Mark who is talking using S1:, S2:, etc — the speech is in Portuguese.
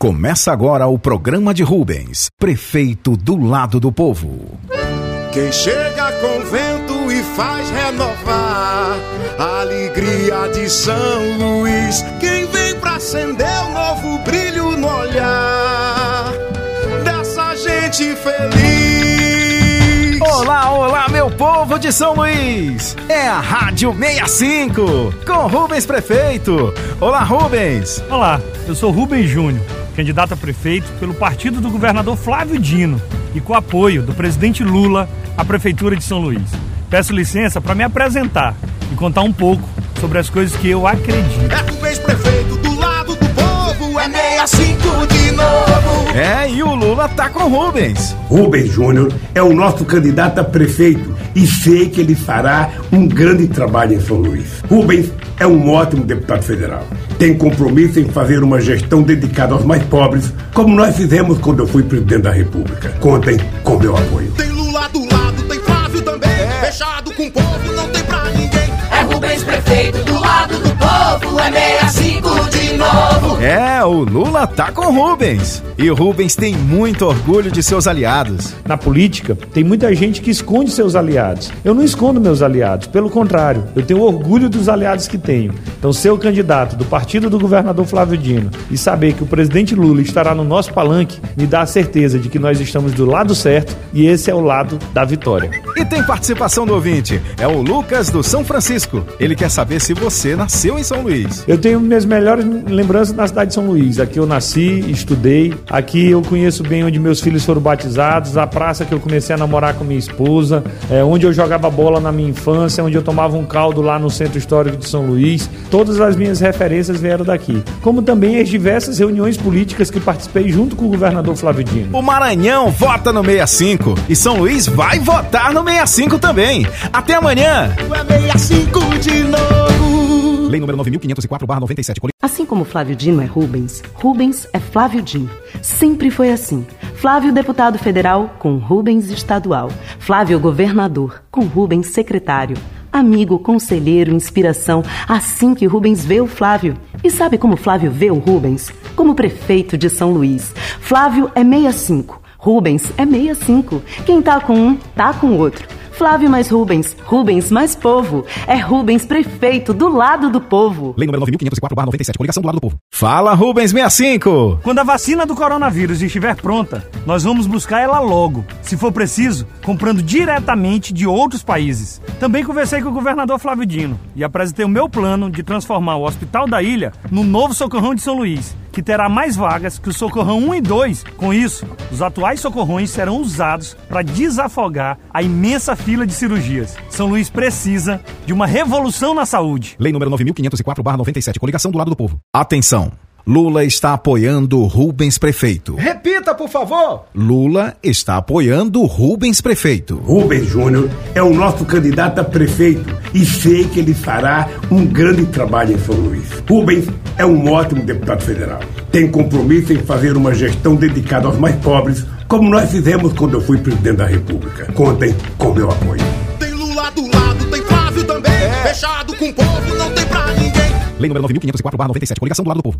S1: Começa agora o programa de Rubens, prefeito do lado do povo.
S2: Quem chega com vento e faz renovar a alegria de São Luís. Quem vem pra acender um novo brilho no olhar dessa gente feliz.
S1: Olá, olá, meu povo de São Luís! É a Rádio 65 com Rubens Prefeito. Olá, Rubens!
S3: Olá, eu sou Rubens Júnior candidato a prefeito pelo partido do governador Flávio Dino e com apoio do presidente Lula à Prefeitura de São Luís. Peço licença para me apresentar e contar um pouco sobre as coisas que eu acredito.
S2: É Rubens Prefeito do lado do povo, é 65 de novo.
S1: É, e o Lula tá com Rubens.
S4: Rubens Júnior é o nosso candidato a prefeito e sei que ele fará um grande trabalho em São Luís. Rubens é um ótimo deputado federal. Tem compromisso em fazer uma gestão dedicada aos mais pobres, como nós fizemos quando eu fui presidente da República. Contem com meu apoio.
S2: Tem Lula do lado, tem Flávio também. É. Fechado com o povo, não tem pra ninguém.
S5: É Rubens prefeito do lado do povo, é 65 de novo.
S1: É, o Lula tá com Rubens. E o Rubens tem muito orgulho de seus aliados.
S3: Na política, tem muita gente que esconde seus aliados. Eu não escondo meus aliados, pelo contrário, eu tenho orgulho dos aliados que tenho. Então, ser o candidato do partido do governador Flávio Dino e saber que o presidente Lula estará no nosso palanque me dá a certeza de que nós estamos do lado certo e esse é o lado da vitória.
S1: E tem participação do ouvinte. É o Lucas do São Francisco. Ele quer saber se você nasceu em São Luís.
S3: Eu tenho minhas melhores lembranças na cidade de São Luís. Aqui eu nasci, estudei. Aqui eu conheço bem onde meus filhos foram batizados, a praça que eu comecei a namorar com minha esposa, é, onde eu jogava bola na minha infância, onde eu tomava um caldo lá no Centro Histórico de São Luís. Todas as minhas referências vieram daqui. Como também as diversas reuniões políticas que participei junto com o governador Flávio Dino.
S1: O Maranhão vota no 65 e São Luís vai votar no 65 também. Até amanhã!
S2: É 65 de novo.
S1: Lei número 9504/97.
S6: Assim como Flávio Dino é Rubens, Rubens é Flávio Dino. Sempre foi assim. Flávio deputado federal com Rubens estadual. Flávio governador com Rubens secretário. Amigo, conselheiro, inspiração, assim que Rubens vê o Flávio. E sabe como Flávio vê o Rubens? Como prefeito de São Luís. Flávio é 65, Rubens é 65. Quem tá com um, tá com o outro. Flávio mais Rubens, Rubens mais povo. É Rubens prefeito do lado do povo.
S1: Lei número 9504/97, coligação do lado do povo. Fala Rubens 65.
S3: Quando a vacina do coronavírus estiver pronta, nós vamos buscar ela logo, se for preciso, comprando diretamente de outros países. Também conversei com o governador Flávio Dino e apresentei o meu plano de transformar o Hospital da Ilha no novo Socorrão de São Luís que terá mais vagas que o Socorrão 1 e 2. Com isso, os atuais socorrões serão usados para desafogar a imensa fila de cirurgias. São Luís precisa de uma revolução na saúde.
S1: Lei número 9504/97, coligação do lado do povo. Atenção. Lula está apoiando Rubens Prefeito.
S2: Repita, por favor.
S1: Lula está apoiando Rubens Prefeito.
S4: Rubens Júnior é o nosso candidato a prefeito e sei que ele fará um grande trabalho em São Luís. Rubens é um ótimo deputado federal. Tem compromisso em fazer uma gestão dedicada aos mais pobres, como nós fizemos quando eu fui presidente da República. Contem com meu apoio.
S2: Tem Lula do lado, tem Flávio também. É. Fechado com o povo, não tem pra ninguém.
S1: Lei número 9504/97, coligação do lado do povo.